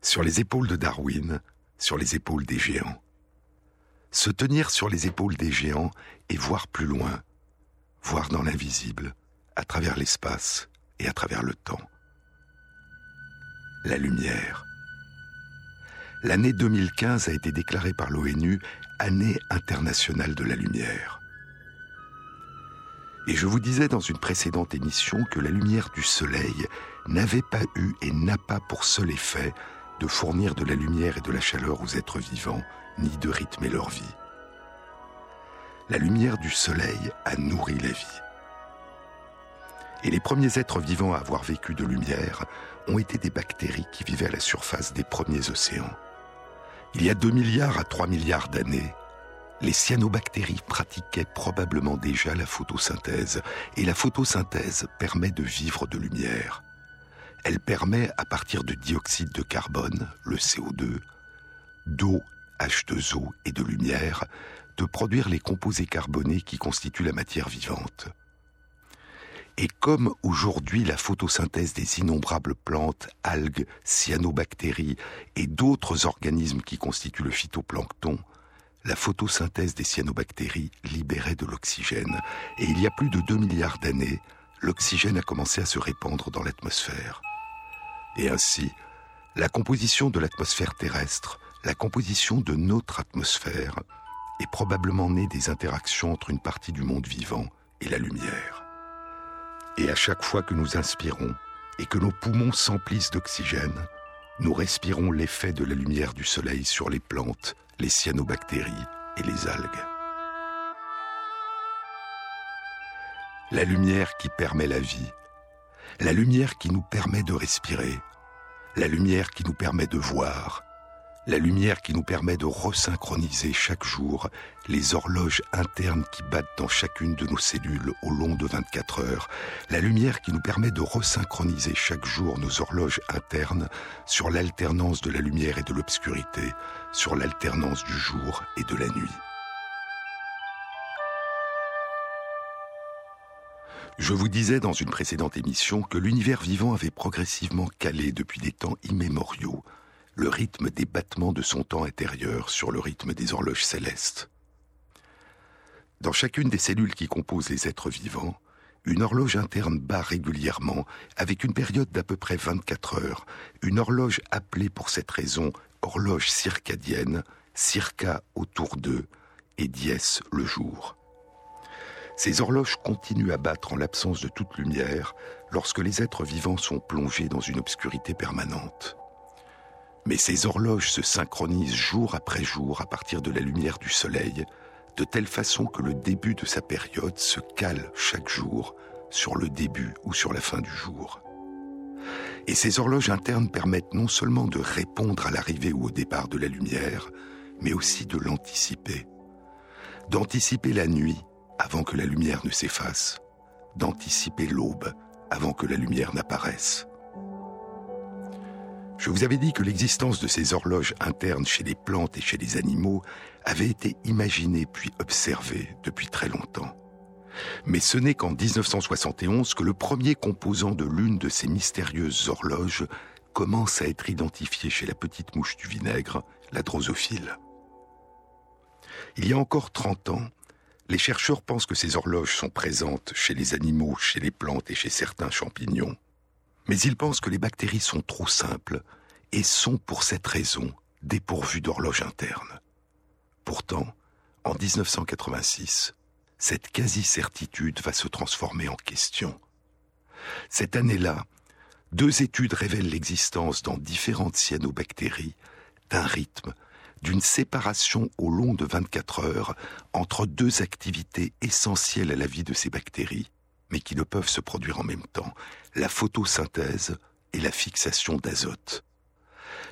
Sur les épaules de Darwin, sur les épaules des géants. Se tenir sur les épaules des géants et voir plus loin, voir dans l'invisible, à travers l'espace et à travers le temps. La lumière. L'année 2015 a été déclarée par l'ONU Année internationale de la lumière. Et je vous disais dans une précédente émission que la lumière du soleil n'avait pas eu et n'a pas pour seul effet de fournir de la lumière et de la chaleur aux êtres vivants, ni de rythmer leur vie. La lumière du soleil a nourri la vie. Et les premiers êtres vivants à avoir vécu de lumière ont été des bactéries qui vivaient à la surface des premiers océans. Il y a 2 milliards à 3 milliards d'années, les cyanobactéries pratiquaient probablement déjà la photosynthèse, et la photosynthèse permet de vivre de lumière. Elle permet, à partir de dioxyde de carbone, le CO2, d'eau, H2O et de lumière, de produire les composés carbonés qui constituent la matière vivante. Et comme aujourd'hui la photosynthèse des innombrables plantes, algues, cyanobactéries et d'autres organismes qui constituent le phytoplancton la photosynthèse des cyanobactéries libérait de l'oxygène, et il y a plus de 2 milliards d'années, l'oxygène a commencé à se répandre dans l'atmosphère. Et ainsi, la composition de l'atmosphère terrestre, la composition de notre atmosphère, est probablement née des interactions entre une partie du monde vivant et la lumière. Et à chaque fois que nous inspirons et que nos poumons s'emplissent d'oxygène, nous respirons l'effet de la lumière du soleil sur les plantes, les cyanobactéries et les algues. La lumière qui permet la vie, la lumière qui nous permet de respirer, la lumière qui nous permet de voir, la lumière qui nous permet de resynchroniser chaque jour les horloges internes qui battent dans chacune de nos cellules au long de 24 heures, la lumière qui nous permet de resynchroniser chaque jour nos horloges internes sur l'alternance de la lumière et de l'obscurité, sur l'alternance du jour et de la nuit. Je vous disais dans une précédente émission que l'univers vivant avait progressivement calé depuis des temps immémoriaux le rythme des battements de son temps intérieur sur le rythme des horloges célestes. Dans chacune des cellules qui composent les êtres vivants, une horloge interne bat régulièrement, avec une période d'à peu près 24 heures, une horloge appelée pour cette raison horloge circadienne, circa autour d'eux, et dies le jour. Ces horloges continuent à battre en l'absence de toute lumière lorsque les êtres vivants sont plongés dans une obscurité permanente. Mais ces horloges se synchronisent jour après jour à partir de la lumière du soleil, de telle façon que le début de sa période se cale chaque jour sur le début ou sur la fin du jour. Et ces horloges internes permettent non seulement de répondre à l'arrivée ou au départ de la lumière, mais aussi de l'anticiper. D'anticiper la nuit avant que la lumière ne s'efface, d'anticiper l'aube avant que la lumière n'apparaisse. Je vous avais dit que l'existence de ces horloges internes chez les plantes et chez les animaux avait été imaginée puis observée depuis très longtemps. Mais ce n'est qu'en 1971 que le premier composant de l'une de ces mystérieuses horloges commence à être identifié chez la petite mouche du vinaigre, la drosophile. Il y a encore 30 ans, les chercheurs pensent que ces horloges sont présentes chez les animaux, chez les plantes et chez certains champignons. Mais ils pensent que les bactéries sont trop simples et sont pour cette raison dépourvues d'horloge interne. Pourtant, en 1986, cette quasi-certitude va se transformer en question. Cette année-là, deux études révèlent l'existence dans différentes cyanobactéries d'un rythme, d'une séparation au long de 24 heures entre deux activités essentielles à la vie de ces bactéries, mais qui ne peuvent se produire en même temps, la photosynthèse et la fixation d'azote.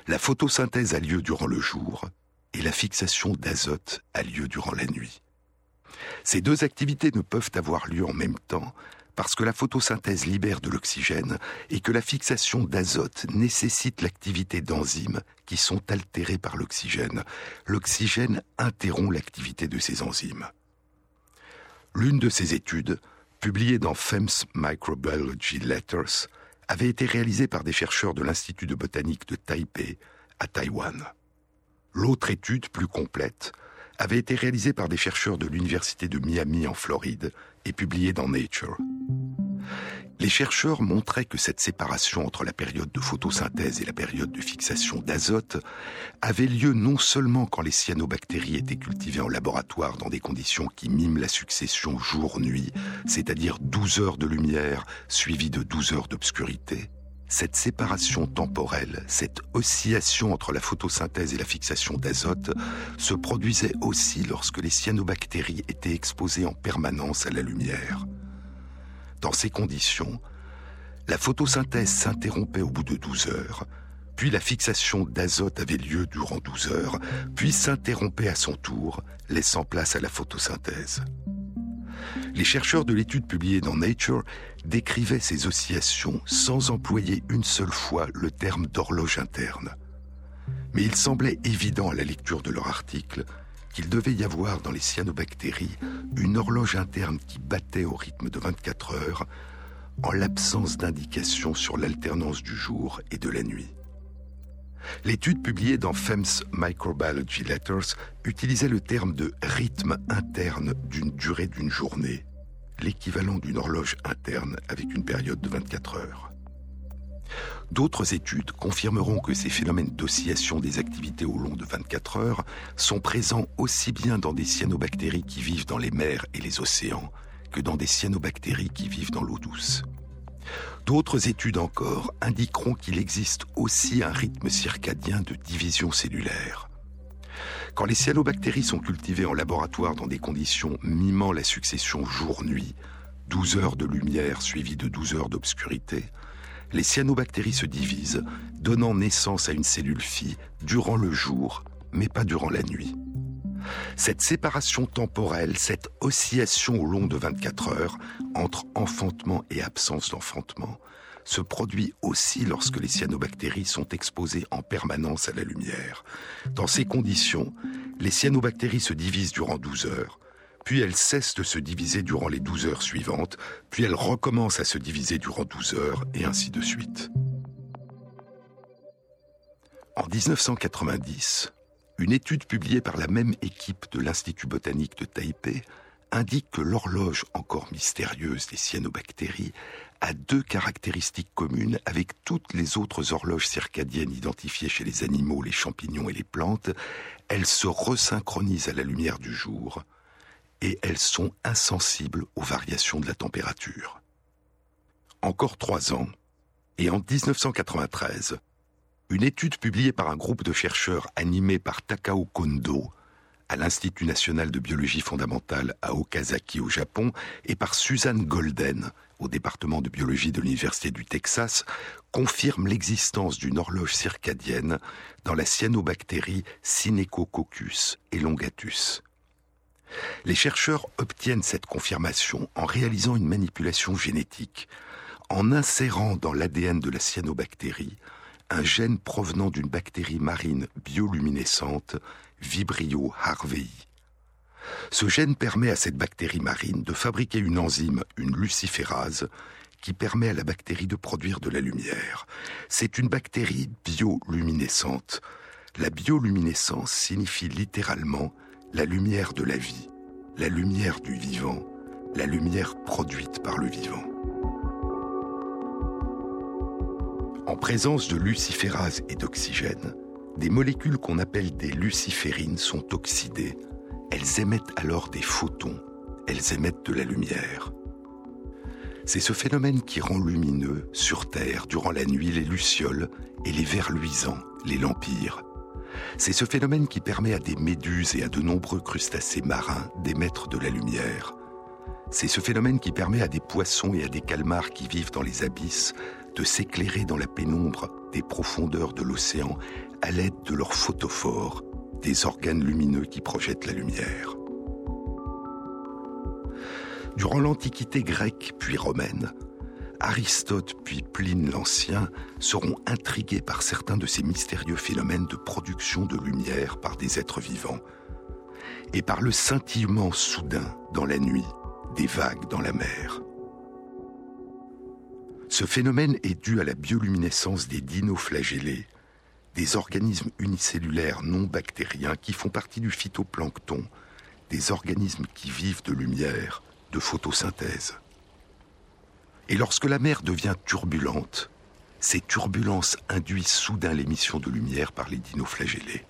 La photosynthèse a lieu durant le jour et la fixation d'azote a lieu durant la nuit. Ces deux activités ne peuvent avoir lieu en même temps parce que la photosynthèse libère de l'oxygène et que la fixation d'azote nécessite l'activité d'enzymes qui sont altérées par l'oxygène. L'oxygène interrompt l'activité de ces enzymes. L'une de ces études publié dans FEMS Microbiology Letters, avait été réalisée par des chercheurs de l'Institut de botanique de Taipei, à Taïwan. L'autre étude, plus complète, avait été réalisée par des chercheurs de l'Université de Miami en Floride et publiée dans Nature. Les chercheurs montraient que cette séparation entre la période de photosynthèse et la période de fixation d'azote avait lieu non seulement quand les cyanobactéries étaient cultivées en laboratoire dans des conditions qui miment la succession jour-nuit, c'est-à-dire 12 heures de lumière suivies de 12 heures d'obscurité, cette séparation temporelle, cette oscillation entre la photosynthèse et la fixation d'azote se produisait aussi lorsque les cyanobactéries étaient exposées en permanence à la lumière. Dans ces conditions, la photosynthèse s'interrompait au bout de 12 heures, puis la fixation d'azote avait lieu durant 12 heures, puis s'interrompait à son tour, laissant place à la photosynthèse. Les chercheurs de l'étude publiée dans Nature décrivaient ces oscillations sans employer une seule fois le terme d'horloge interne. Mais il semblait évident à la lecture de leur article qu'il devait y avoir dans les cyanobactéries une horloge interne qui battait au rythme de 24 heures en l'absence d'indications sur l'alternance du jour et de la nuit. L'étude publiée dans FEMS Microbiology Letters utilisait le terme de rythme interne d'une durée d'une journée, l'équivalent d'une horloge interne avec une période de 24 heures. D'autres études confirmeront que ces phénomènes d'oscillation des activités au long de 24 heures sont présents aussi bien dans des cyanobactéries qui vivent dans les mers et les océans que dans des cyanobactéries qui vivent dans l'eau douce. D'autres études encore indiqueront qu'il existe aussi un rythme circadien de division cellulaire. Quand les cyanobactéries sont cultivées en laboratoire dans des conditions mimant la succession jour-nuit, 12 heures de lumière suivies de 12 heures d'obscurité, les cyanobactéries se divisent, donnant naissance à une cellule fille durant le jour, mais pas durant la nuit. Cette séparation temporelle, cette oscillation au long de 24 heures entre enfantement et absence d'enfantement, se produit aussi lorsque les cyanobactéries sont exposées en permanence à la lumière. Dans ces conditions, les cyanobactéries se divisent durant 12 heures, puis elles cessent de se diviser durant les 12 heures suivantes, puis elles recommencent à se diviser durant 12 heures, et ainsi de suite. En 1990, une étude publiée par la même équipe de l'Institut botanique de Taipei indique que l'horloge encore mystérieuse des cyanobactéries a deux caractéristiques communes avec toutes les autres horloges circadiennes identifiées chez les animaux, les champignons et les plantes. Elles se resynchronisent à la lumière du jour et elles sont insensibles aux variations de la température. Encore trois ans, et en 1993, une étude publiée par un groupe de chercheurs animé par Takao Kondo à l'Institut national de biologie fondamentale à Okazaki au Japon et par Suzanne Golden au département de biologie de l'Université du Texas confirme l'existence d'une horloge circadienne dans la cyanobactérie Synechococcus elongatus. Les chercheurs obtiennent cette confirmation en réalisant une manipulation génétique, en insérant dans l'ADN de la cyanobactérie un gène provenant d'une bactérie marine bioluminescente, Vibrio harvei. Ce gène permet à cette bactérie marine de fabriquer une enzyme, une luciférase, qui permet à la bactérie de produire de la lumière. C'est une bactérie bioluminescente. La bioluminescence signifie littéralement la lumière de la vie, la lumière du vivant, la lumière produite par le vivant. En présence de luciférase et d'oxygène, des molécules qu'on appelle des luciférines sont oxydées. Elles émettent alors des photons, elles émettent de la lumière. C'est ce phénomène qui rend lumineux, sur Terre, durant la nuit, les lucioles et les vers luisants, les lampires. C'est ce phénomène qui permet à des méduses et à de nombreux crustacés marins d'émettre de la lumière. C'est ce phénomène qui permet à des poissons et à des calmars qui vivent dans les abysses de s'éclairer dans la pénombre des profondeurs de l'océan à l'aide de leurs photophores, des organes lumineux qui projettent la lumière. Durant l'Antiquité grecque puis romaine, Aristote puis Pline l'Ancien seront intrigués par certains de ces mystérieux phénomènes de production de lumière par des êtres vivants, et par le scintillement soudain dans la nuit des vagues dans la mer. Ce phénomène est dû à la bioluminescence des dinoflagellés, des organismes unicellulaires non bactériens qui font partie du phytoplancton, des organismes qui vivent de lumière, de photosynthèse. Et lorsque la mer devient turbulente, ces turbulences induisent soudain l'émission de lumière par les dinoflagellés.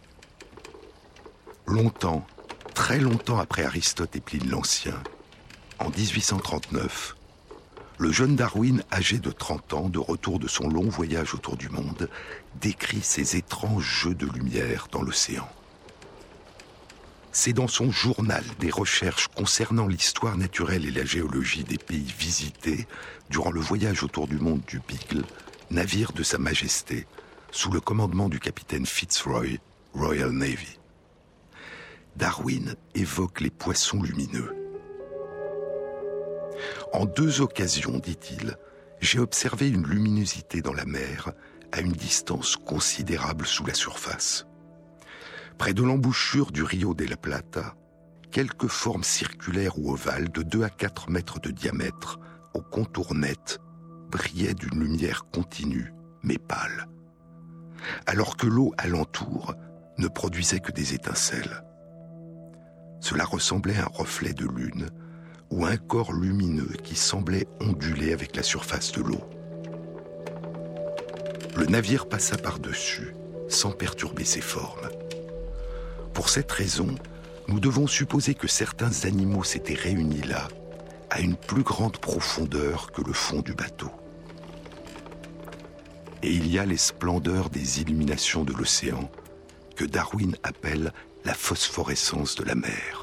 Longtemps, très longtemps après Aristote et Pline l'Ancien, en 1839, le jeune Darwin, âgé de 30 ans, de retour de son long voyage autour du monde, décrit ces étranges jeux de lumière dans l'océan. C'est dans son journal des recherches concernant l'histoire naturelle et la géologie des pays visités durant le voyage autour du monde du Beagle, navire de Sa Majesté, sous le commandement du capitaine Fitzroy, Royal Navy. Darwin évoque les poissons lumineux. En deux occasions, dit-il, j'ai observé une luminosité dans la mer à une distance considérable sous la surface. Près de l'embouchure du Rio de la Plata, quelques formes circulaires ou ovales de 2 à 4 mètres de diamètre, au contour net, brillaient d'une lumière continue, mais pâle, alors que l'eau alentour ne produisait que des étincelles. Cela ressemblait à un reflet de lune ou un corps lumineux qui semblait onduler avec la surface de l'eau. Le navire passa par-dessus, sans perturber ses formes. Pour cette raison, nous devons supposer que certains animaux s'étaient réunis là, à une plus grande profondeur que le fond du bateau. Et il y a les splendeurs des illuminations de l'océan, que Darwin appelle la phosphorescence de la mer.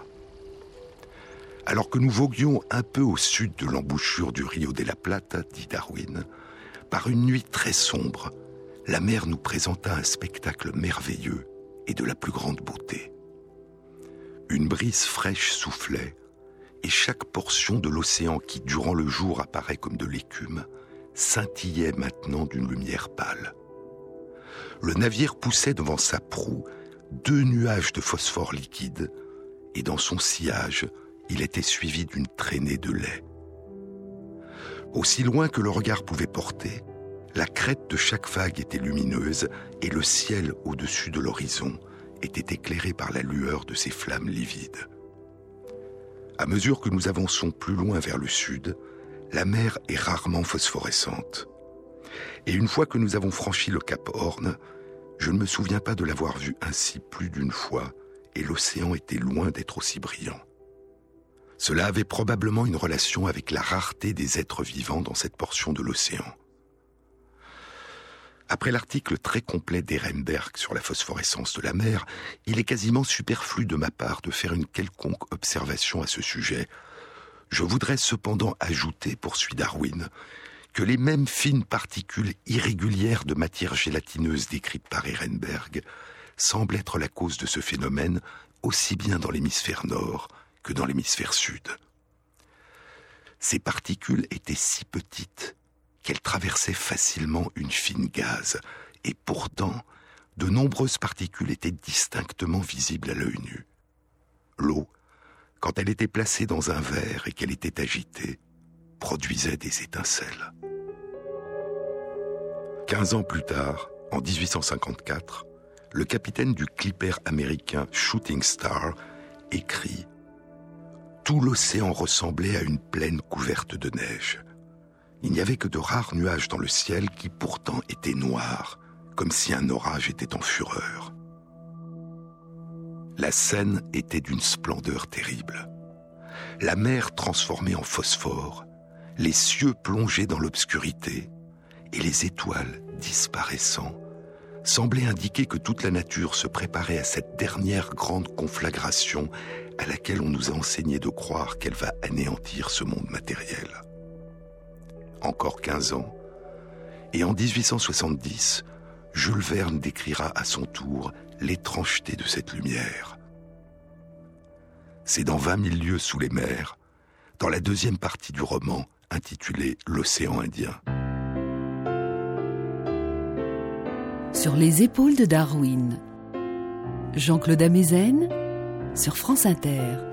Alors que nous voguions un peu au sud de l'embouchure du Rio de la Plata, dit Darwin, par une nuit très sombre, la mer nous présenta un spectacle merveilleux et de la plus grande beauté. Une brise fraîche soufflait, et chaque portion de l'océan qui, durant le jour, apparaît comme de l'écume, scintillait maintenant d'une lumière pâle. Le navire poussait devant sa proue deux nuages de phosphore liquide, et dans son sillage, il était suivi d'une traînée de lait. Aussi loin que le regard pouvait porter, la crête de chaque vague était lumineuse et le ciel au-dessus de l'horizon était éclairé par la lueur de ces flammes livides. À mesure que nous avançons plus loin vers le sud, la mer est rarement phosphorescente. Et une fois que nous avons franchi le cap Horn, je ne me souviens pas de l'avoir vu ainsi plus d'une fois, et l'océan était loin d'être aussi brillant. Cela avait probablement une relation avec la rareté des êtres vivants dans cette portion de l'océan. Après l'article très complet d'Ehrenberg sur la phosphorescence de la mer, il est quasiment superflu de ma part de faire une quelconque observation à ce sujet. Je voudrais cependant ajouter, poursuit Darwin, que les mêmes fines particules irrégulières de matière gélatineuse décrites par Ehrenberg semblent être la cause de ce phénomène aussi bien dans l'hémisphère nord que dans l'hémisphère sud. Ces particules étaient si petites qu'elles traversaient facilement une fine gaze, et pourtant, de nombreuses particules étaient distinctement visibles à l'œil nu. L'eau, quand elle était placée dans un verre et qu'elle était agitée, produisait des étincelles. Quinze ans plus tard, en 1854, le capitaine du clipper américain Shooting Star écrit tout l'océan ressemblait à une plaine couverte de neige. Il n'y avait que de rares nuages dans le ciel qui pourtant étaient noirs, comme si un orage était en fureur. La scène était d'une splendeur terrible. La mer transformée en phosphore, les cieux plongés dans l'obscurité et les étoiles disparaissant semblaient indiquer que toute la nature se préparait à cette dernière grande conflagration à laquelle on nous a enseigné de croire qu'elle va anéantir ce monde matériel. Encore 15 ans, et en 1870, Jules Verne décrira à son tour l'étrangeté de cette lumière. C'est dans 20 000 lieues sous les mers, dans la deuxième partie du roman intitulé L'océan Indien. Sur les épaules de Darwin, Jean-Claude Amezen sur France Inter.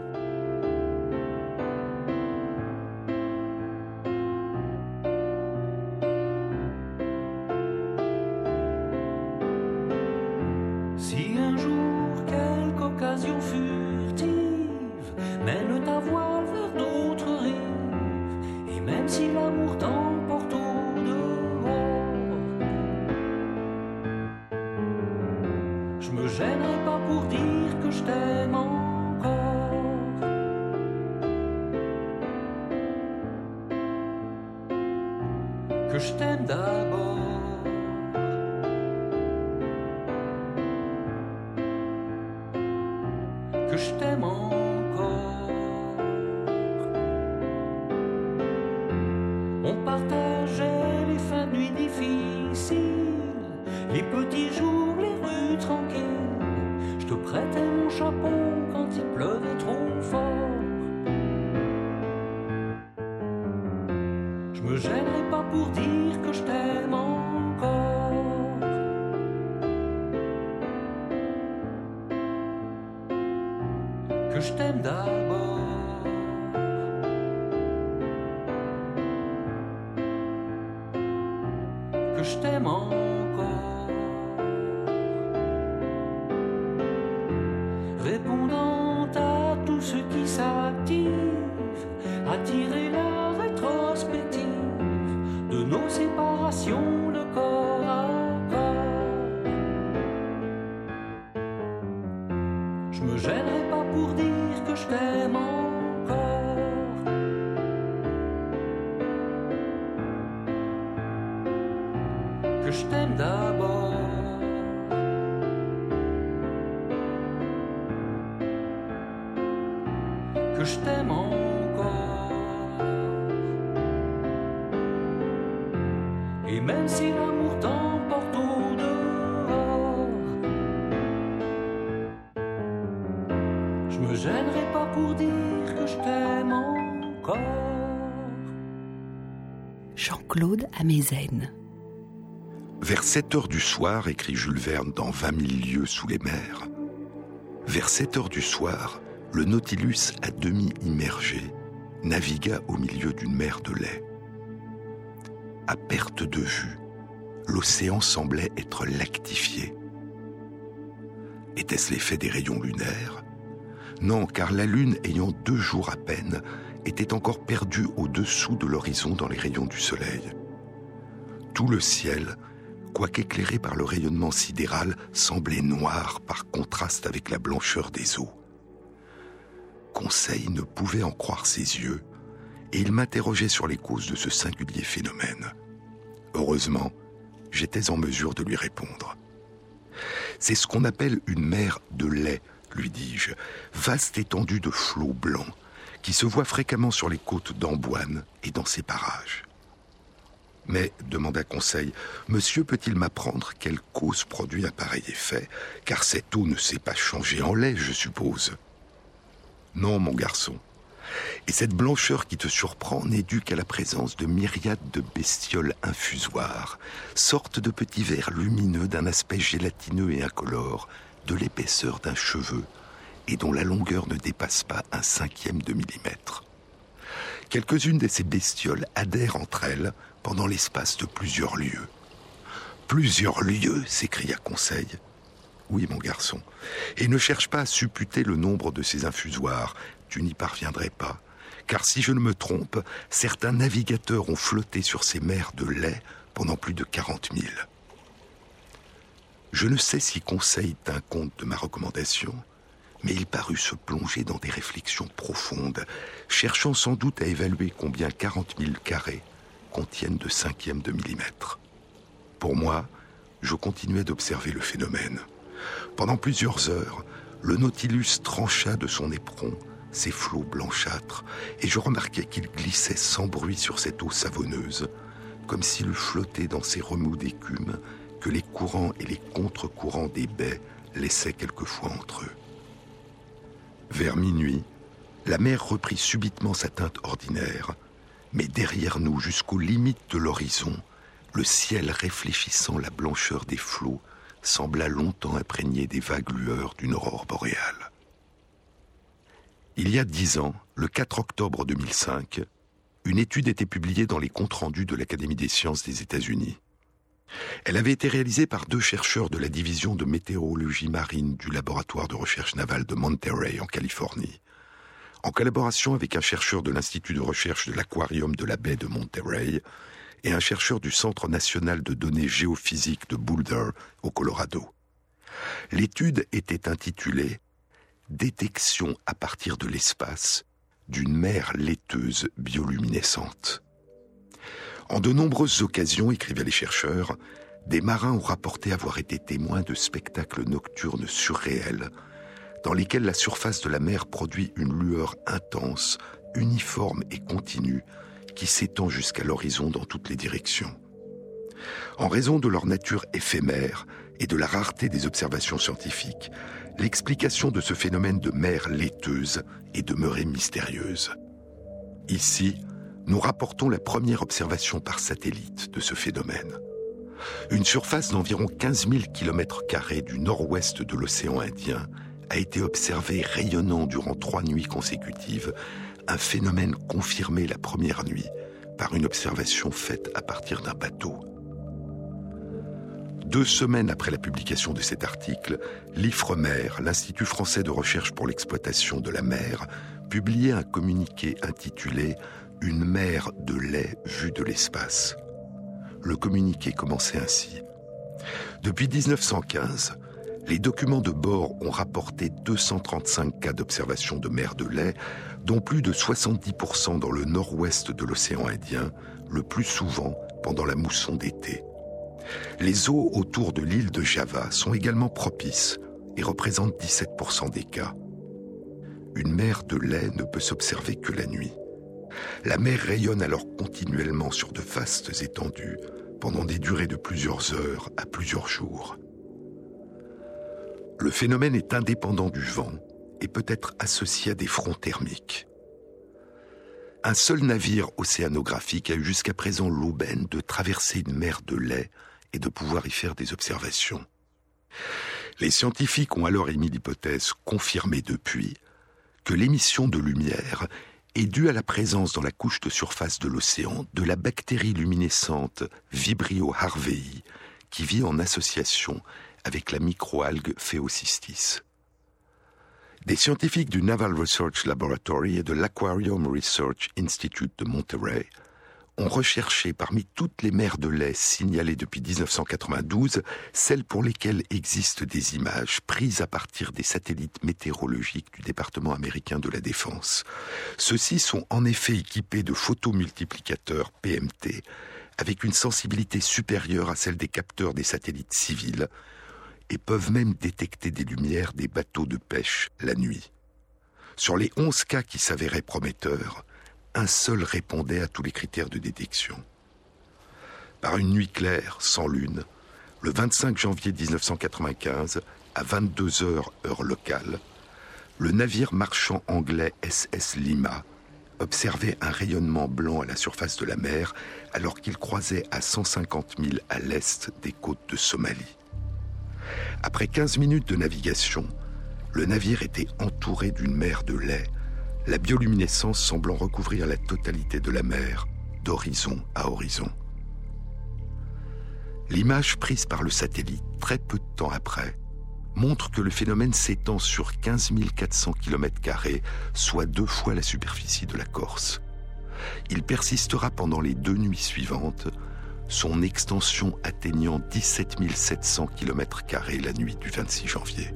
Vers 7 heures du soir, écrit Jules Verne dans 20 000 lieues sous les mers, vers 7 heures du soir, le Nautilus à demi immergé navigua au milieu d'une mer de lait. À perte de vue, l'océan semblait être lactifié. Était-ce l'effet des rayons lunaires? Non, car la Lune, ayant deux jours à peine, était encore perdue au-dessous de l'horizon dans les rayons du Soleil. Tout le ciel, quoique éclairé par le rayonnement sidéral, semblait noir par contraste avec la blancheur des eaux. Conseil ne pouvait en croire ses yeux, et il m'interrogeait sur les causes de ce singulier phénomène. Heureusement, j'étais en mesure de lui répondre. C'est ce qu'on appelle une mer de lait, lui dis-je, vaste étendue de flots blancs, qui se voit fréquemment sur les côtes d'Amboine et dans ses parages. Mais, demanda Conseil, monsieur peut-il m'apprendre quelle cause produit un pareil effet? Car cette eau ne s'est pas changée en lait, je suppose. Non, mon garçon. Et cette blancheur qui te surprend n'est due qu'à la présence de myriades de bestioles infusoires, sortes de petits vers lumineux d'un aspect gélatineux et incolore, de l'épaisseur d'un cheveu, et dont la longueur ne dépasse pas un cinquième de millimètre. Quelques-unes de ces bestioles adhèrent entre elles pendant l'espace de plusieurs lieues. Plusieurs lieues s'écria Conseil. Oui, mon garçon. Et ne cherche pas à supputer le nombre de ces infusoires. Tu n'y parviendrais pas. Car si je ne me trompe, certains navigateurs ont flotté sur ces mers de lait pendant plus de quarante mille. Je ne sais si Conseil tint compte de ma recommandation, mais il parut se plonger dans des réflexions profondes, cherchant sans doute à évaluer combien quarante mille carrés contiennent de cinquièmes de millimètre. Pour moi, je continuais d'observer le phénomène. Pendant plusieurs heures, le Nautilus trancha de son éperon ses flots blanchâtres, et je remarquai qu'il glissait sans bruit sur cette eau savonneuse, comme s'il flotté dans ces remous d'écume que les courants et les contre-courants des baies laissaient quelquefois entre eux. Vers minuit, la mer reprit subitement sa teinte ordinaire, mais derrière nous, jusqu'aux limites de l'horizon, le ciel réfléchissant la blancheur des flots sembla longtemps imprégné des vagues lueurs d'une aurore boréale. Il y a dix ans, le 4 octobre 2005, une étude était publiée dans les comptes rendus de l'Académie des sciences des États-Unis. Elle avait été réalisée par deux chercheurs de la division de météorologie marine du laboratoire de recherche navale de Monterey en Californie, en collaboration avec un chercheur de l'Institut de recherche de l'aquarium de la baie de Monterey et un chercheur du Centre national de données géophysiques de Boulder au Colorado. L'étude était intitulée Détection à partir de l'espace d'une mer laiteuse bioluminescente. En de nombreuses occasions, écrivaient les chercheurs, des marins ont rapporté avoir été témoins de spectacles nocturnes surréels, dans lesquels la surface de la mer produit une lueur intense, uniforme et continue, qui s'étend jusqu'à l'horizon dans toutes les directions. En raison de leur nature éphémère et de la rareté des observations scientifiques, l'explication de ce phénomène de mer laiteuse est demeurée mystérieuse. Ici, nous rapportons la première observation par satellite de ce phénomène. Une surface d'environ 15 000 km du nord-ouest de l'océan Indien a été observée rayonnant durant trois nuits consécutives, un phénomène confirmé la première nuit par une observation faite à partir d'un bateau. Deux semaines après la publication de cet article, l'IFREMER, l'Institut français de recherche pour l'exploitation de la mer, publiait un communiqué intitulé Une mer de lait vue de l'espace. Le communiqué commençait ainsi. Depuis 1915, les documents de bord ont rapporté 235 cas d'observation de mer de lait, dont plus de 70% dans le nord-ouest de l'océan Indien, le plus souvent pendant la mousson d'été. Les eaux autour de l'île de Java sont également propices et représentent 17% des cas. Une mer de lait ne peut s'observer que la nuit. La mer rayonne alors continuellement sur de vastes étendues pendant des durées de plusieurs heures à plusieurs jours. Le phénomène est indépendant du vent et peut être associé à des fronts thermiques. Un seul navire océanographique a eu jusqu'à présent l'aubaine de traverser une mer de lait et de pouvoir y faire des observations. Les scientifiques ont alors émis l'hypothèse, confirmée depuis, que l'émission de lumière est due à la présence dans la couche de surface de l'océan de la bactérie luminescente Vibrio harvei, qui vit en association avec la microalgue Phéocystis. Des scientifiques du Naval Research Laboratory et de l'Aquarium Research Institute de Monterey ont recherché parmi toutes les mers de lait signalées depuis 1992 celles pour lesquelles existent des images prises à partir des satellites météorologiques du département américain de la Défense. Ceux-ci sont en effet équipés de photomultiplicateurs PMT avec une sensibilité supérieure à celle des capteurs des satellites civils et peuvent même détecter des lumières des bateaux de pêche la nuit. Sur les 11 cas qui s'avéraient prometteurs, un seul répondait à tous les critères de détection. Par une nuit claire, sans lune, le 25 janvier 1995, à 22 heures heure locale, le navire marchand anglais SS Lima observait un rayonnement blanc à la surface de la mer alors qu'il croisait à 150 000 à l'est des côtes de Somalie. Après 15 minutes de navigation, le navire était entouré d'une mer de lait la bioluminescence semblant recouvrir la totalité de la mer, d'horizon à horizon. L'image prise par le satellite très peu de temps après montre que le phénomène s'étend sur 15 400 km, soit deux fois la superficie de la Corse. Il persistera pendant les deux nuits suivantes, son extension atteignant 17 700 km la nuit du 26 janvier.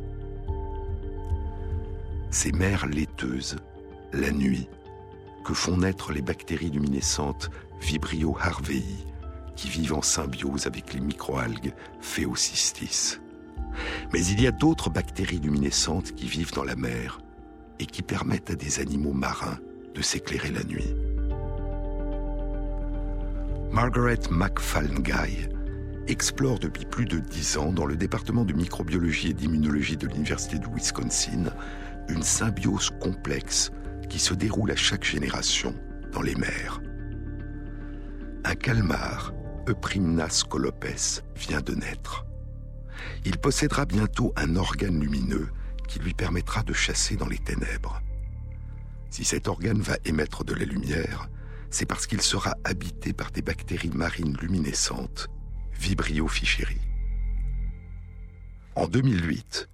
Ces mers laiteuses la nuit, que font naître les bactéries luminescentes Vibrio harvei, qui vivent en symbiose avec les microalgues Phéocystis. Mais il y a d'autres bactéries luminescentes qui vivent dans la mer et qui permettent à des animaux marins de s'éclairer la nuit. Margaret McFallenguy explore depuis plus de dix ans dans le département de microbiologie et d'immunologie de l'Université de Wisconsin une symbiose complexe qui se déroule à chaque génération dans les mers. Un calmar, Euprimnas colopes, vient de naître. Il possédera bientôt un organe lumineux qui lui permettra de chasser dans les ténèbres. Si cet organe va émettre de la lumière, c'est parce qu'il sera habité par des bactéries marines luminescentes, Vibrio fischeri. En 2008,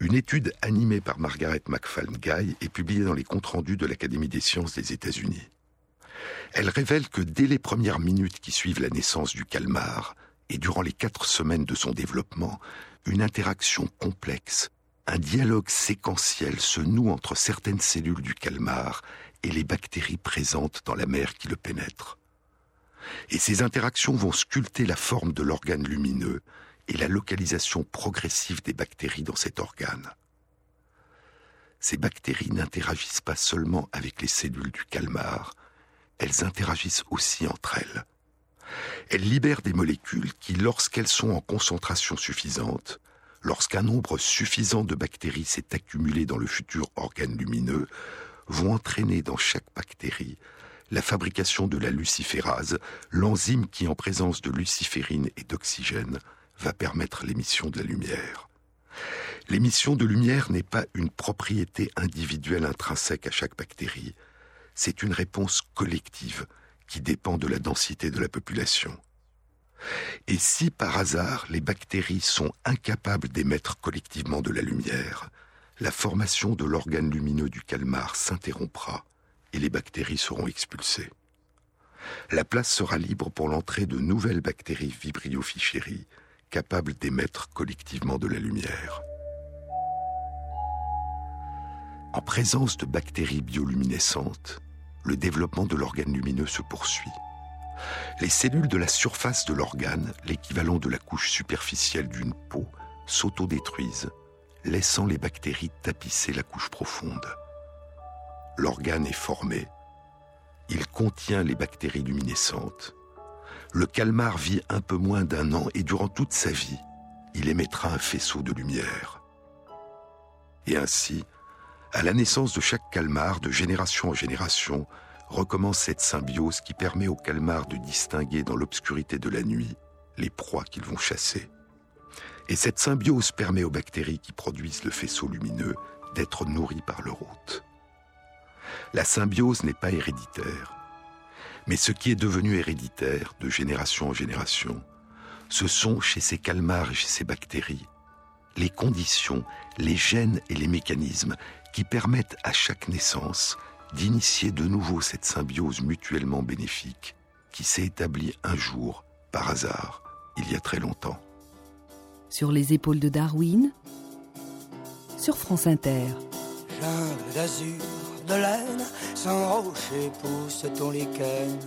une étude animée par Margaret McFallen-Guy est publiée dans les comptes rendus de l'Académie des sciences des États-Unis. Elle révèle que dès les premières minutes qui suivent la naissance du calmar, et durant les quatre semaines de son développement, une interaction complexe, un dialogue séquentiel se noue entre certaines cellules du calmar et les bactéries présentes dans la mer qui le pénètrent. Et ces interactions vont sculpter la forme de l'organe lumineux et la localisation progressive des bactéries dans cet organe. Ces bactéries n'interagissent pas seulement avec les cellules du calmar, elles interagissent aussi entre elles. Elles libèrent des molécules qui, lorsqu'elles sont en concentration suffisante, lorsqu'un nombre suffisant de bactéries s'est accumulé dans le futur organe lumineux, vont entraîner dans chaque bactérie la fabrication de la luciférase, l'enzyme qui, en présence de luciférine et d'oxygène, va permettre l'émission de la lumière. L'émission de lumière n'est pas une propriété individuelle intrinsèque à chaque bactérie, c'est une réponse collective qui dépend de la densité de la population. Et si par hasard les bactéries sont incapables d'émettre collectivement de la lumière, la formation de l'organe lumineux du calmar s'interrompra et les bactéries seront expulsées. La place sera libre pour l'entrée de nouvelles bactéries Vibrio-ficheri capables d'émettre collectivement de la lumière. En présence de bactéries bioluminescentes, le développement de l'organe lumineux se poursuit. Les cellules de la surface de l'organe, l'équivalent de la couche superficielle d'une peau, s'autodétruisent, laissant les bactéries tapisser la couche profonde. L'organe est formé. Il contient les bactéries luminescentes. Le calmar vit un peu moins d'un an et durant toute sa vie, il émettra un faisceau de lumière. Et ainsi, à la naissance de chaque calmar, de génération en génération, recommence cette symbiose qui permet aux calmars de distinguer dans l'obscurité de la nuit les proies qu'ils vont chasser. Et cette symbiose permet aux bactéries qui produisent le faisceau lumineux d'être nourries par leur hôte. La symbiose n'est pas héréditaire, mais ce qui est devenu héréditaire de génération en génération, ce sont chez ces calmars et chez ces bactéries les conditions, les gènes et les mécanismes qui permettent à chaque naissance d'initier de nouveau cette symbiose mutuellement bénéfique qui s'est établie un jour, par hasard, il y a très longtemps. Sur les épaules de Darwin, sur France Inter. Jungle d'azur, de laine, sans rocher pousse ton lichen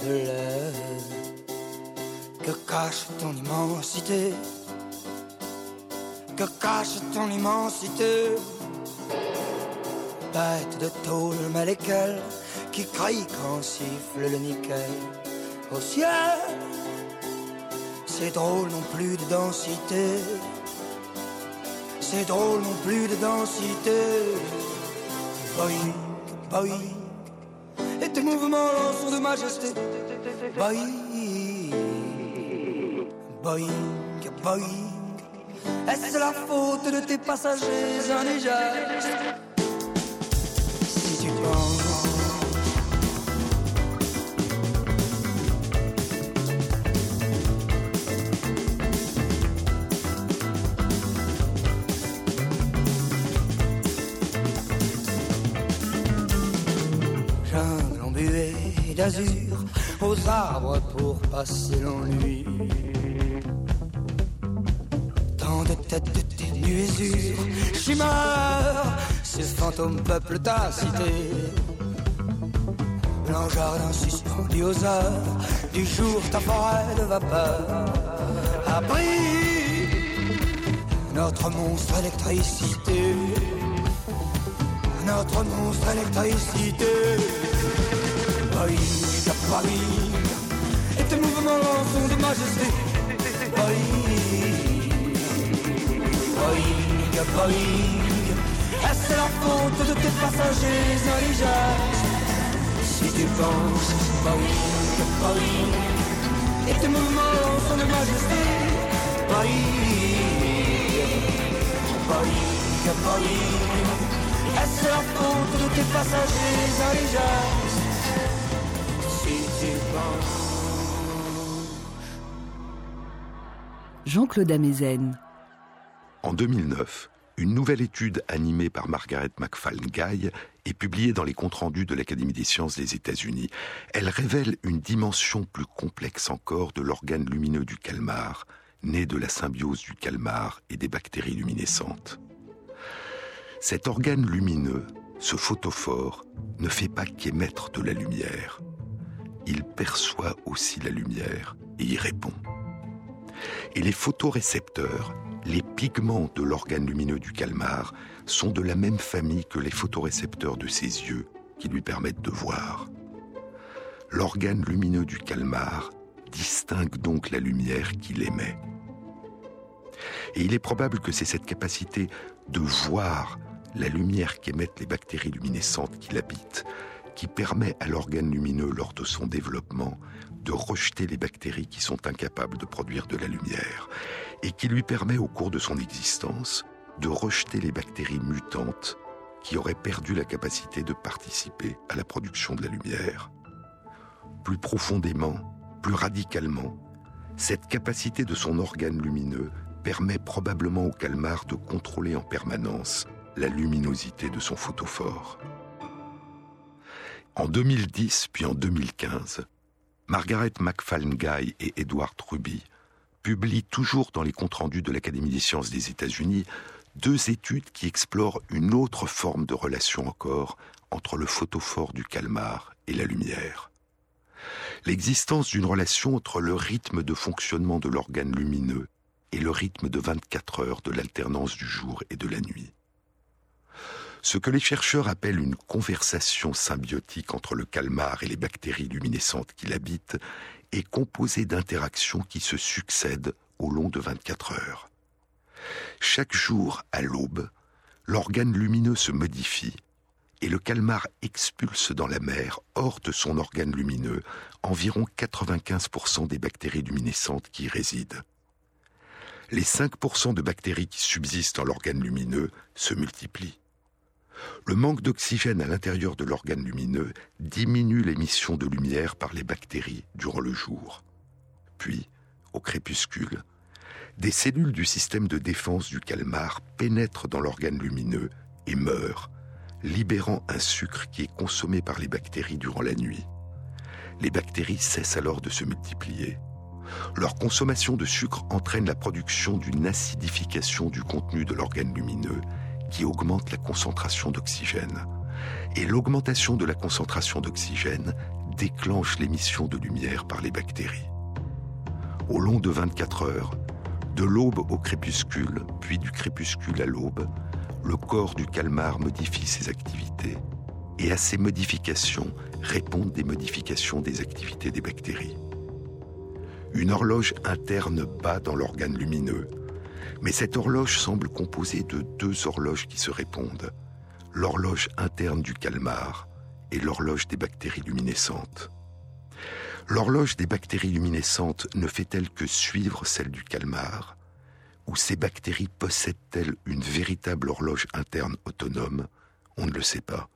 de laine. Que cache ton immensité? Que cache ton immensité? Bête de tôle lesquelles? Qui crie quand siffle le nickel au ciel? C'est drôle non plus de densité. C'est drôle non plus de densité. Boing, boing. Et tes mouvements sont de majesté. Boing, boing, boing. Est-ce la faute de tes passagers un aux arbres pour passer l'ennui. Tant de têtes de tes nuésures, chimères, ces fantômes peuplent ta cité. Blanc jardin suspendu aux heures du jour, ta forêt de vapeur. Abri notre monstre électricité. Notre monstre électricité. Boing, boing, et tes mouvements sont de majesté. Boing, boing, boing, est-ce la faute de tes passagers indigènes Si tu penses, boing, boing, et tes mouvements sont de majesté. Boing, boing, boing, est-ce la faute de tes passagers indigènes Jean-Claude Amezen. En 2009, une nouvelle étude animée par Margaret McFall-Guy est publiée dans les comptes rendus de l'Académie des sciences des États-Unis. Elle révèle une dimension plus complexe encore de l'organe lumineux du calmar, né de la symbiose du calmar et des bactéries luminescentes. Cet organe lumineux, ce photophore, ne fait pas qu'émettre de la lumière il perçoit aussi la lumière et y répond. Et les photorécepteurs, les pigments de l'organe lumineux du calmar, sont de la même famille que les photorécepteurs de ses yeux qui lui permettent de voir. L'organe lumineux du calmar distingue donc la lumière qu'il émet. Et il est probable que c'est cette capacité de voir la lumière qu'émettent les bactéries luminescentes qui l'habitent qui permet à l'organe lumineux, lors de son développement, de rejeter les bactéries qui sont incapables de produire de la lumière, et qui lui permet au cours de son existence de rejeter les bactéries mutantes qui auraient perdu la capacité de participer à la production de la lumière. Plus profondément, plus radicalement, cette capacité de son organe lumineux permet probablement au calmar de contrôler en permanence la luminosité de son photophore. En 2010 puis en 2015, Margaret McFallen-Guy et Edward Ruby publient toujours dans les comptes rendus de l'Académie des sciences des États-Unis deux études qui explorent une autre forme de relation encore entre le photophore du calmar et la lumière. L'existence d'une relation entre le rythme de fonctionnement de l'organe lumineux et le rythme de 24 heures de l'alternance du jour et de la nuit. Ce que les chercheurs appellent une conversation symbiotique entre le calmar et les bactéries luminescentes qui l'habitent est composée d'interactions qui se succèdent au long de 24 heures. Chaque jour, à l'aube, l'organe lumineux se modifie et le calmar expulse dans la mer, hors de son organe lumineux, environ 95% des bactéries luminescentes qui y résident. Les 5% de bactéries qui subsistent dans l'organe lumineux se multiplient. Le manque d'oxygène à l'intérieur de l'organe lumineux diminue l'émission de lumière par les bactéries durant le jour. Puis, au crépuscule, des cellules du système de défense du calmar pénètrent dans l'organe lumineux et meurent, libérant un sucre qui est consommé par les bactéries durant la nuit. Les bactéries cessent alors de se multiplier. Leur consommation de sucre entraîne la production d'une acidification du contenu de l'organe lumineux qui augmente la concentration d'oxygène. Et l'augmentation de la concentration d'oxygène déclenche l'émission de lumière par les bactéries. Au long de 24 heures, de l'aube au crépuscule, puis du crépuscule à l'aube, le corps du calmar modifie ses activités. Et à ces modifications répondent des modifications des activités des bactéries. Une horloge interne bat dans l'organe lumineux, mais cette horloge semble composée de deux horloges qui se répondent, l'horloge interne du calmar et l'horloge des bactéries luminescentes. L'horloge des bactéries luminescentes ne fait-elle que suivre celle du calmar? Ou ces bactéries possèdent-elles une véritable horloge interne autonome? On ne le sait pas.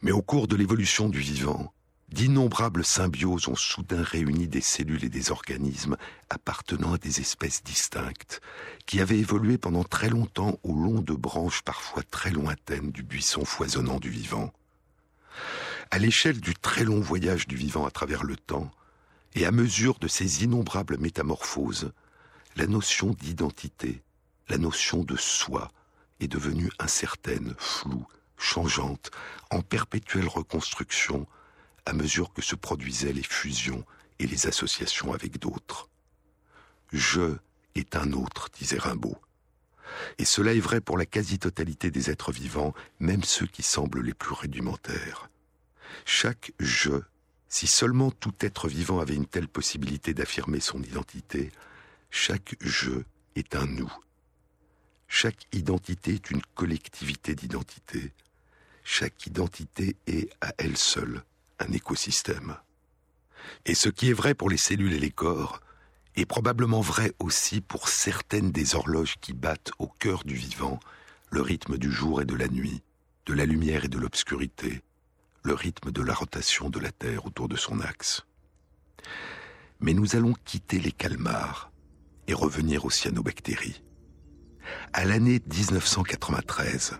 Mais au cours de l'évolution du vivant, D'innombrables symbioses ont soudain réuni des cellules et des organismes appartenant à des espèces distinctes, qui avaient évolué pendant très longtemps au long de branches parfois très lointaines du buisson foisonnant du vivant. À l'échelle du très long voyage du vivant à travers le temps, et à mesure de ces innombrables métamorphoses, la notion d'identité, la notion de soi, est devenue incertaine, floue, changeante, en perpétuelle reconstruction, à mesure que se produisaient les fusions et les associations avec d'autres. Je est un autre, disait Rimbaud. Et cela est vrai pour la quasi-totalité des êtres vivants, même ceux qui semblent les plus rudimentaires. Chaque je, si seulement tout être vivant avait une telle possibilité d'affirmer son identité, chaque je est un nous. Chaque identité est une collectivité d'identité. Chaque identité est à elle seule écosystème. Et ce qui est vrai pour les cellules et les corps est probablement vrai aussi pour certaines des horloges qui battent au cœur du vivant le rythme du jour et de la nuit, de la lumière et de l'obscurité, le rythme de la rotation de la Terre autour de son axe. Mais nous allons quitter les calmars et revenir aux cyanobactéries. À l'année 1993,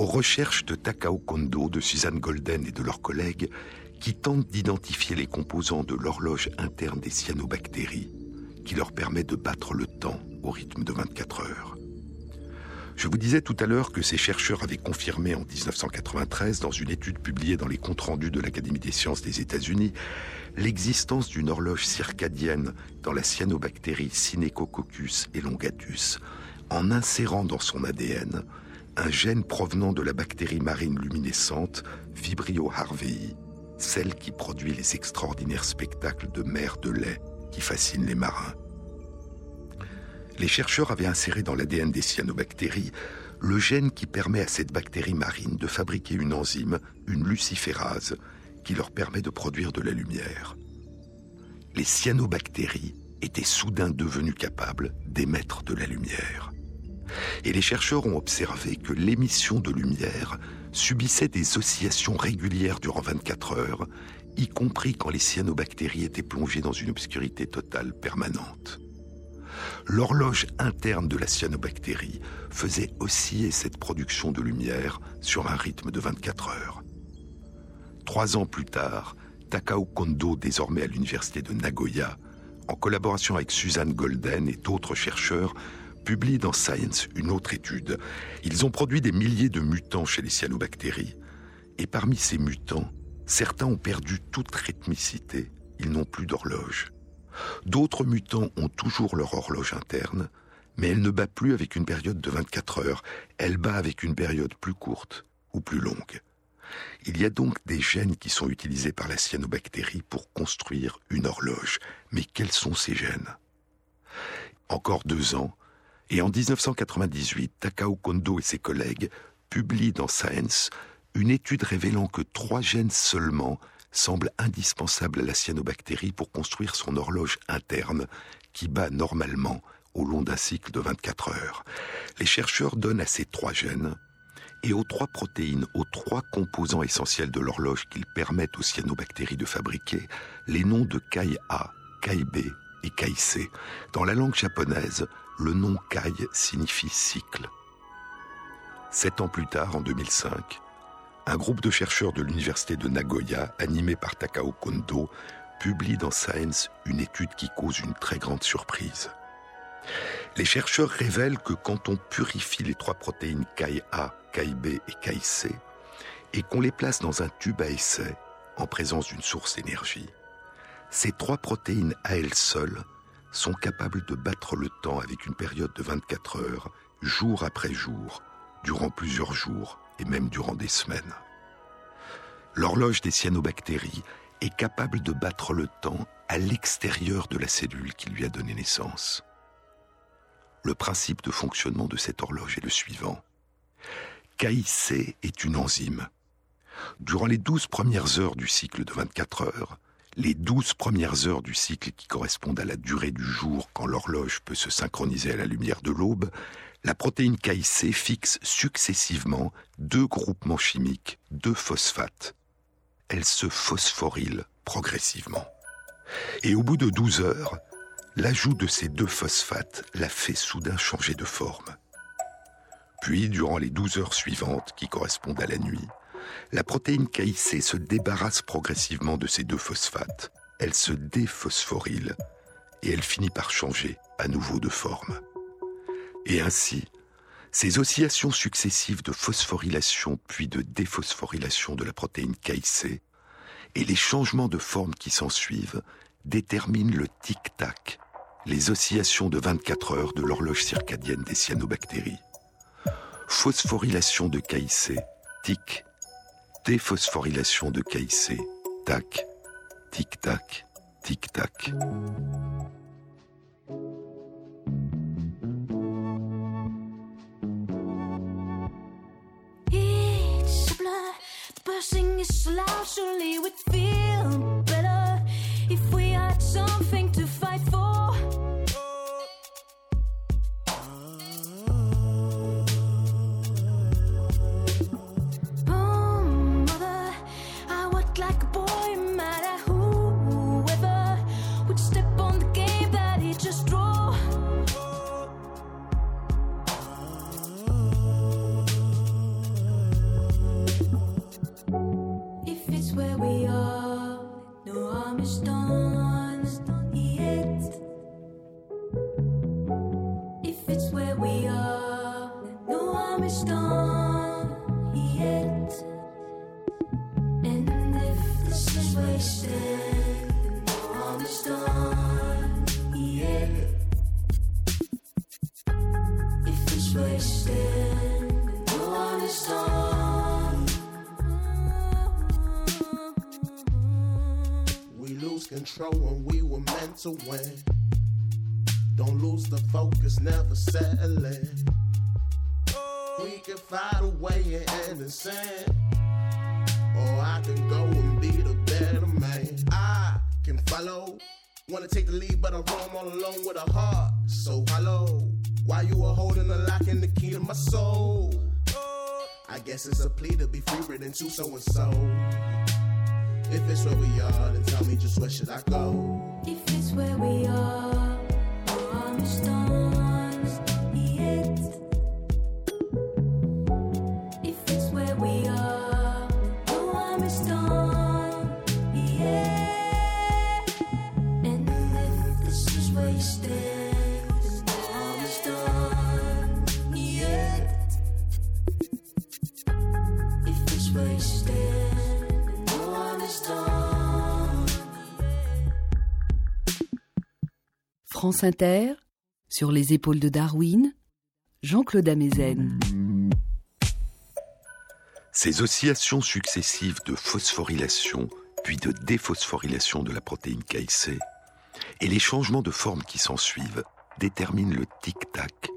aux recherches de Takao Kondo, de Suzanne Golden et de leurs collègues qui tentent d'identifier les composants de l'horloge interne des cyanobactéries qui leur permet de battre le temps au rythme de 24 heures. Je vous disais tout à l'heure que ces chercheurs avaient confirmé en 1993, dans une étude publiée dans les comptes rendus de l'Académie des sciences des États-Unis, l'existence d'une horloge circadienne dans la cyanobactérie Synechococcus elongatus, en insérant dans son ADN un gène provenant de la bactérie marine luminescente Vibrio harvei, celle qui produit les extraordinaires spectacles de mer de lait qui fascinent les marins. Les chercheurs avaient inséré dans l'ADN des cyanobactéries le gène qui permet à cette bactérie marine de fabriquer une enzyme, une luciférase, qui leur permet de produire de la lumière. Les cyanobactéries étaient soudain devenues capables d'émettre de la lumière. Et les chercheurs ont observé que l'émission de lumière subissait des oscillations régulières durant 24 heures, y compris quand les cyanobactéries étaient plongées dans une obscurité totale permanente. L'horloge interne de la cyanobactérie faisait osciller cette production de lumière sur un rythme de 24 heures. Trois ans plus tard, Takao Kondo, désormais à l'université de Nagoya, en collaboration avec Suzanne Golden et d'autres chercheurs, publie dans Science une autre étude. Ils ont produit des milliers de mutants chez les cyanobactéries. Et parmi ces mutants, certains ont perdu toute rythmicité. Ils n'ont plus d'horloge. D'autres mutants ont toujours leur horloge interne, mais elle ne bat plus avec une période de 24 heures. Elle bat avec une période plus courte ou plus longue. Il y a donc des gènes qui sont utilisés par la cyanobactérie pour construire une horloge. Mais quels sont ces gènes? Encore deux ans, et en 1998, Takao Kondo et ses collègues publient dans Science une étude révélant que trois gènes seulement semblent indispensables à la cyanobactérie pour construire son horloge interne qui bat normalement au long d'un cycle de 24 heures. Les chercheurs donnent à ces trois gènes et aux trois protéines, aux trois composants essentiels de l'horloge qu'ils permettent aux cyanobactéries de fabriquer, les noms de Kai-A, Kai-B et Kai-C. Dans la langue japonaise, le nom Kai signifie cycle. Sept ans plus tard, en 2005, un groupe de chercheurs de l'université de Nagoya, animé par Takao Kondo, publie dans Science une étude qui cause une très grande surprise. Les chercheurs révèlent que quand on purifie les trois protéines Kai-A, Kai-B et Kai-C, et qu'on les place dans un tube à essai, en présence d'une source d'énergie, ces trois protéines à elles seules sont capables de battre le temps avec une période de 24 heures, jour après jour, durant plusieurs jours et même durant des semaines. L'horloge des cyanobactéries est capable de battre le temps à l'extérieur de la cellule qui lui a donné naissance. Le principe de fonctionnement de cette horloge est le suivant. KIC est une enzyme. Durant les 12 premières heures du cycle de 24 heures, les douze premières heures du cycle qui correspondent à la durée du jour quand l'horloge peut se synchroniser à la lumière de l'aube, la protéine KIC fixe successivement deux groupements chimiques, deux phosphates. Elle se phosphoryle progressivement. Et au bout de 12 heures, l'ajout de ces deux phosphates la fait soudain changer de forme. Puis, durant les 12 heures suivantes, qui correspondent à la nuit, la protéine KIC se débarrasse progressivement de ces deux phosphates. Elle se déphosphoryle et elle finit par changer à nouveau de forme. Et ainsi, ces oscillations successives de phosphorylation puis de déphosphorylation de la protéine KIC et les changements de forme qui s'ensuivent déterminent le tic-tac, les oscillations de 24 heures de l'horloge circadienne des cyanobactéries. Phosphorylation de KIC, tic, déphosphorylation de KIC. Tac, tic-tac, tic-tac. Bursting is loud, surely would feel better if we had something to control when we were meant to win. Don't lose the focus, never settling. We can find a way in sin. Or I can go and be the better man. I can follow. Wanna take the lead, but I roam all alone with a heart. So hello. While you were holding the lock and the key to my soul. I guess it's a plea to be free written to so and so. If it's where we are, then tell me just where should I go? If it's where we are, I'm stars Inter, sur les épaules de Darwin, Jean-Claude Amezen. Ces oscillations successives de phosphorylation puis de déphosphorylation de la protéine KIC et les changements de forme qui s'ensuivent déterminent le tic-tac,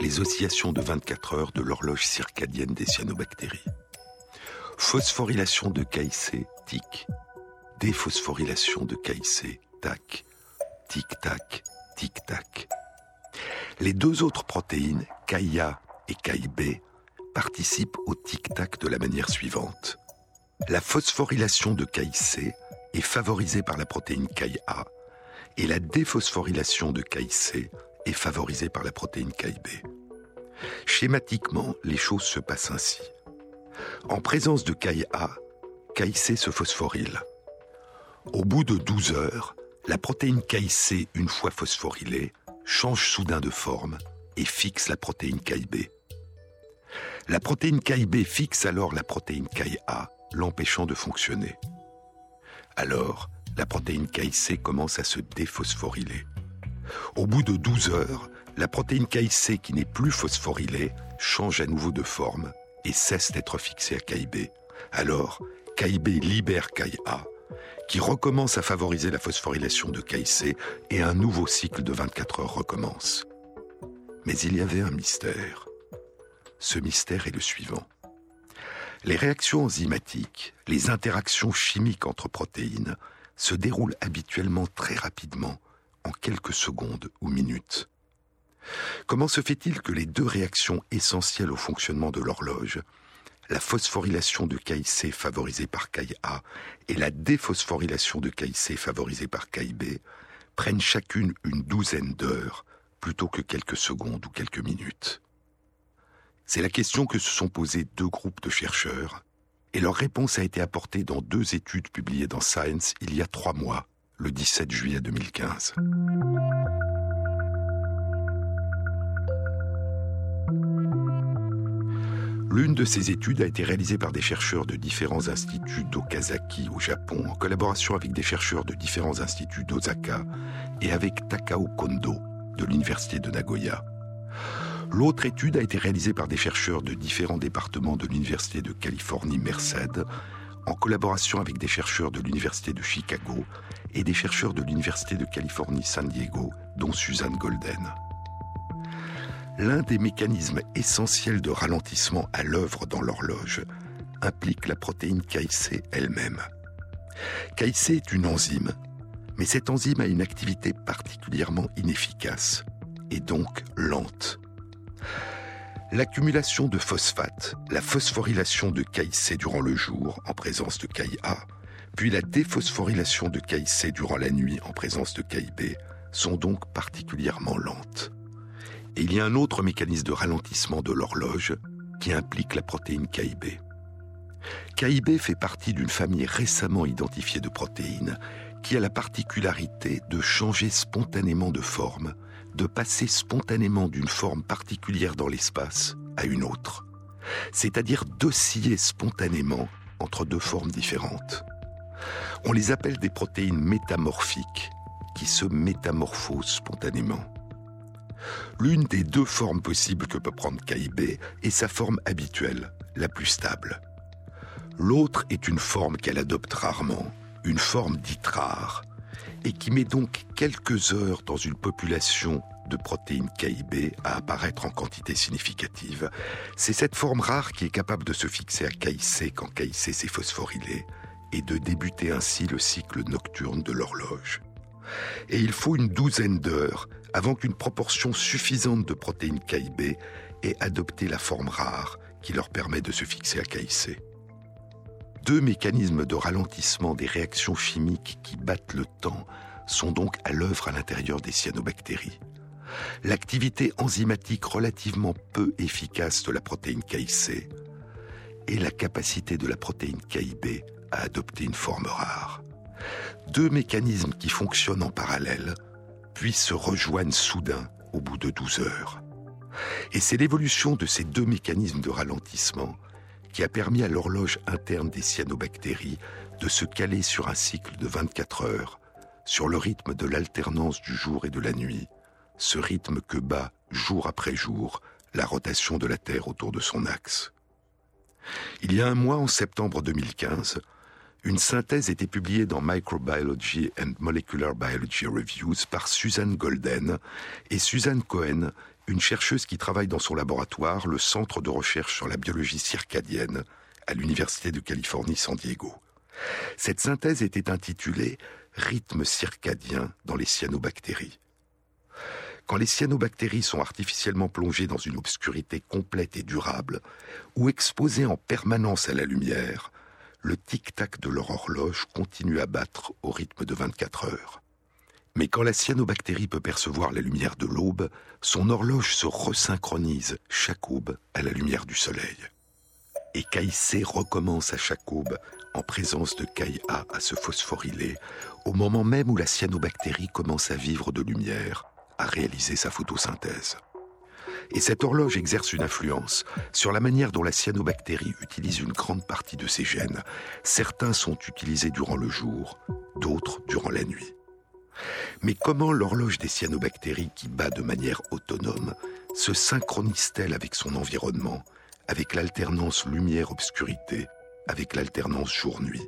les oscillations de 24 heures de l'horloge circadienne des cyanobactéries. Phosphorylation de KIC, tic. Déphosphorylation de KIC, tac. Tic-tac, tic-tac. Les deux autres protéines, KIA et KIB, participent au tic-tac de la manière suivante. La phosphorylation de KIC est favorisée par la protéine KIA et la déphosphorylation de KIC est favorisée par la protéine KIB. Schématiquement, les choses se passent ainsi. En présence de KIA, KIC se phosphoryle. Au bout de 12 heures, la protéine KIC, une fois phosphorylée, change soudain de forme et fixe la protéine KIB. La protéine KIB fixe alors la protéine KIA, l'empêchant de fonctionner. Alors, la protéine KIC commence à se déphosphoryler. Au bout de 12 heures, la protéine KIC qui n'est plus phosphorylée change à nouveau de forme et cesse d'être fixée à KIB. Alors, KIB libère KIA, qui recommence à favoriser la phosphorylation de KIC et un nouveau cycle de 24 heures recommence. Mais il y avait un mystère. Ce mystère est le suivant. Les réactions enzymatiques, les interactions chimiques entre protéines, se déroulent habituellement très rapidement, en quelques secondes ou minutes. Comment se fait-il que les deux réactions essentielles au fonctionnement de l'horloge, phosphorylation de KIC favorisée par KIA et la déphosphorylation de KIC favorisée par KIB, prennent chacune une douzaine d'heures plutôt que quelques secondes ou quelques minutes C'est la question que se sont posées deux groupes de chercheurs, et leur réponse a été apportée dans deux études publiées dans Science il y a trois mois, le 17 juillet 2015. L'une de ces études a été réalisée par des chercheurs de différents instituts d'Okazaki au Japon, en collaboration avec des chercheurs de différents instituts d'Osaka et avec Takao Kondo de l'Université de Nagoya. L'autre étude a été réalisée par des chercheurs de différents départements de l'Université de Californie Merced, en collaboration avec des chercheurs de l'Université de Chicago et des chercheurs de l'Université de Californie San Diego, dont Suzanne Golden. L'un des mécanismes essentiels de ralentissement à l'œuvre dans l'horloge implique la protéine KIC elle-même. KIC est une enzyme, mais cette enzyme a une activité particulièrement inefficace et donc lente. L'accumulation de phosphate, la phosphorylation de KIC durant le jour en présence de KIA, puis la déphosphorylation de KIC durant la nuit en présence de KIB sont donc particulièrement lentes. Et il y a un autre mécanisme de ralentissement de l'horloge qui implique la protéine KIB. KIB fait partie d'une famille récemment identifiée de protéines qui a la particularité de changer spontanément de forme, de passer spontanément d'une forme particulière dans l'espace à une autre, c'est-à-dire d'osciller spontanément entre deux formes différentes. On les appelle des protéines métamorphiques qui se métamorphosent spontanément. L'une des deux formes possibles que peut prendre KIB est sa forme habituelle, la plus stable. L'autre est une forme qu'elle adopte rarement, une forme dite rare, et qui met donc quelques heures dans une population de protéines KIB à apparaître en quantité significative. C'est cette forme rare qui est capable de se fixer à KIC quand KIC s'est phosphorylé et de débuter ainsi le cycle nocturne de l'horloge. Et il faut une douzaine d'heures avant qu'une proportion suffisante de protéines KIB ait adopté la forme rare qui leur permet de se fixer à KIC. Deux mécanismes de ralentissement des réactions chimiques qui battent le temps sont donc à l'œuvre à l'intérieur des cyanobactéries. L'activité enzymatique relativement peu efficace de la protéine KIC et la capacité de la protéine KIB à adopter une forme rare. Deux mécanismes qui fonctionnent en parallèle, puis se rejoignent soudain au bout de 12 heures. Et c'est l'évolution de ces deux mécanismes de ralentissement qui a permis à l'horloge interne des cyanobactéries de se caler sur un cycle de 24 heures, sur le rythme de l'alternance du jour et de la nuit, ce rythme que bat jour après jour la rotation de la Terre autour de son axe. Il y a un mois, en septembre 2015, une synthèse était publiée dans Microbiology and Molecular Biology Reviews par Suzanne Golden et Suzanne Cohen une chercheuse qui travaille dans son laboratoire, le Centre de recherche sur la biologie circadienne, à l'Université de Californie San Diego. Cette synthèse était intitulée Rythme circadien dans les cyanobactéries. Quand les cyanobactéries sont artificiellement plongées dans une obscurité complète et durable, ou exposées en permanence à la lumière, le tic-tac de leur horloge continue à battre au rythme de 24 heures. Mais quand la cyanobactérie peut percevoir la lumière de l'aube, son horloge se resynchronise chaque aube à la lumière du soleil. Et KIC recommence à chaque aube en présence de KIA à se phosphoryler, au moment même où la cyanobactérie commence à vivre de lumière, à réaliser sa photosynthèse. Et cette horloge exerce une influence sur la manière dont la cyanobactérie utilise une grande partie de ses gènes. Certains sont utilisés durant le jour, d'autres durant la nuit. Mais comment l'horloge des cyanobactéries qui bat de manière autonome se synchronise-t-elle avec son environnement, avec l'alternance lumière-obscurité, avec l'alternance jour-nuit?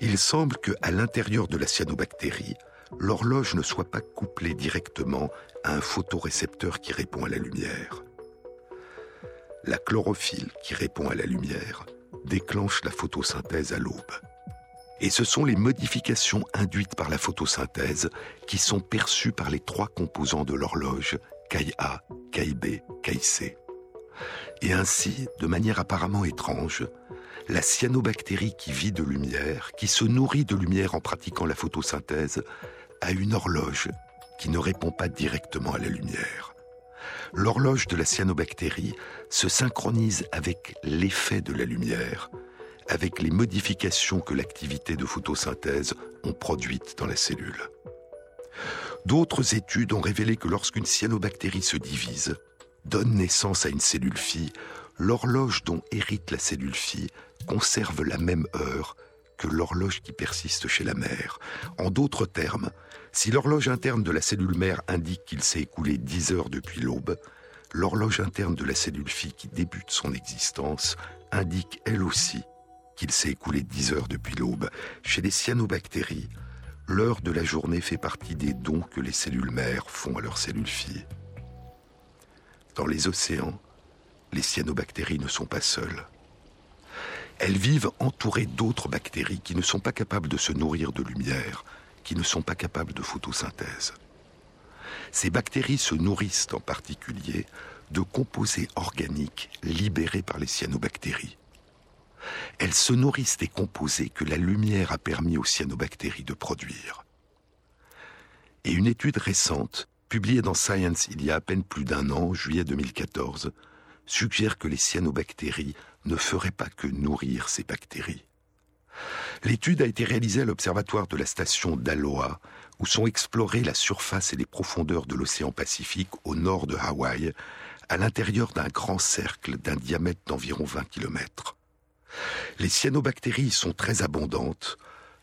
Il semble que, à l'intérieur de la cyanobactérie, l'horloge ne soit pas couplée directement à un photorécepteur qui répond à la lumière. La chlorophylle qui répond à la lumière déclenche la photosynthèse à l'aube. Et ce sont les modifications induites par la photosynthèse qui sont perçues par les trois composants de l'horloge, KA, KIB, KIC. Et ainsi, de manière apparemment étrange, la cyanobactérie qui vit de lumière, qui se nourrit de lumière en pratiquant la photosynthèse, a une horloge qui ne répond pas directement à la lumière. L'horloge de la cyanobactérie se synchronise avec l'effet de la lumière, avec les modifications que l'activité de photosynthèse ont produites dans la cellule. D'autres études ont révélé que lorsqu'une cyanobactérie se divise, donne naissance à une cellule fille, l'horloge dont hérite la cellule fille conserve la même heure que l'horloge qui persiste chez la mère. En d'autres termes, si l'horloge interne de la cellule mère indique qu'il s'est écoulé 10 heures depuis l'aube, l'horloge interne de la cellule fille qui débute son existence indique elle aussi qu'il s'est écoulé 10 heures depuis l'aube. Chez les cyanobactéries, l'heure de la journée fait partie des dons que les cellules mères font à leurs cellules filles. Dans les océans, les cyanobactéries ne sont pas seules. Elles vivent entourées d'autres bactéries qui ne sont pas capables de se nourrir de lumière, qui ne sont pas capables de photosynthèse. Ces bactéries se nourrissent en particulier de composés organiques libérés par les cyanobactéries. Elles se nourrissent des composés que la lumière a permis aux cyanobactéries de produire. Et une étude récente, publiée dans Science il y a à peine plus d'un an, juillet 2014, suggère que les cyanobactéries ne feraient pas que nourrir ces bactéries. L'étude a été réalisée à l'observatoire de la station d'Aloha, où sont explorées la surface et les profondeurs de l'océan Pacifique au nord de Hawaï, à l'intérieur d'un grand cercle d'un diamètre d'environ 20 km. Les cyanobactéries sont très abondantes,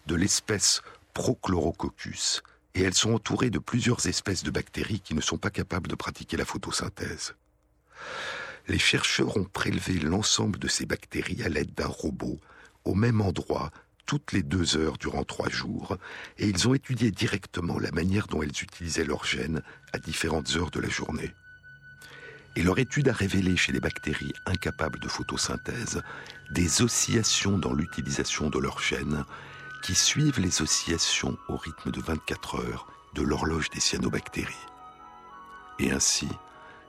de l'espèce Prochlorococcus, et elles sont entourées de plusieurs espèces de bactéries qui ne sont pas capables de pratiquer la photosynthèse. Les chercheurs ont prélevé l'ensemble de ces bactéries à l'aide d'un robot, au même endroit, toutes les deux heures durant trois jours, et ils ont étudié directement la manière dont elles utilisaient leurs gènes à différentes heures de la journée. Et leur étude a révélé chez les bactéries incapables de photosynthèse des oscillations dans l'utilisation de leurs gènes qui suivent les oscillations au rythme de 24 heures de l'horloge des cyanobactéries. Et ainsi,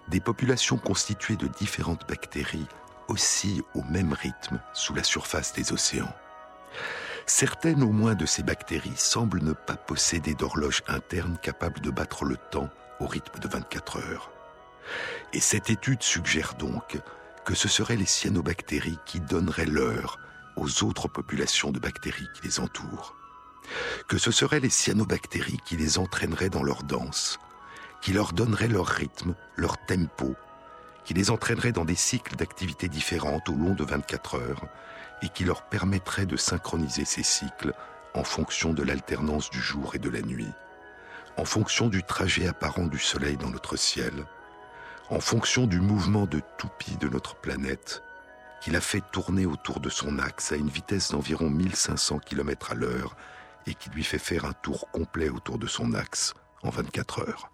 des populations constituées de différentes bactéries oscillent au même rythme sous la surface des océans. Certaines au moins de ces bactéries semblent ne pas posséder d'horloge interne capable de battre le temps au rythme de 24 heures. Et cette étude suggère donc que ce seraient les cyanobactéries qui donneraient l'heure aux autres populations de bactéries qui les entourent. Que ce seraient les cyanobactéries qui les entraîneraient dans leur danse, qui leur donneraient leur rythme, leur tempo, qui les entraîneraient dans des cycles d'activités différentes au long de 24 heures et qui leur permettraient de synchroniser ces cycles en fonction de l'alternance du jour et de la nuit, en fonction du trajet apparent du Soleil dans notre ciel, en fonction du mouvement de toupie de notre planète, qu'il a fait tourner autour de son axe à une vitesse d'environ 1500 km à l'heure et qui lui fait faire un tour complet autour de son axe en 24 heures.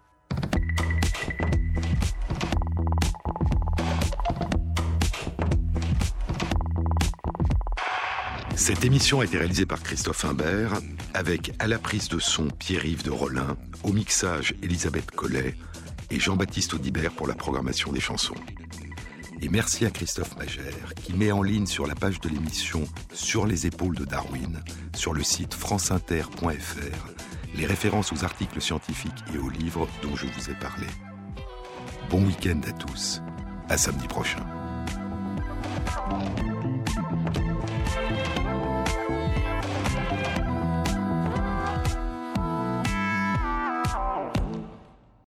Cette émission a été réalisée par Christophe Imbert, avec à la prise de son Pierre-Yves de Rollin, au mixage Elisabeth Collet et Jean-Baptiste Audibert pour la programmation des chansons. Et merci à Christophe Magère qui met en ligne sur la page de l'émission Sur les épaules de Darwin, sur le site franceinter.fr, les références aux articles scientifiques et aux livres dont je vous ai parlé. Bon week-end à tous. À samedi prochain.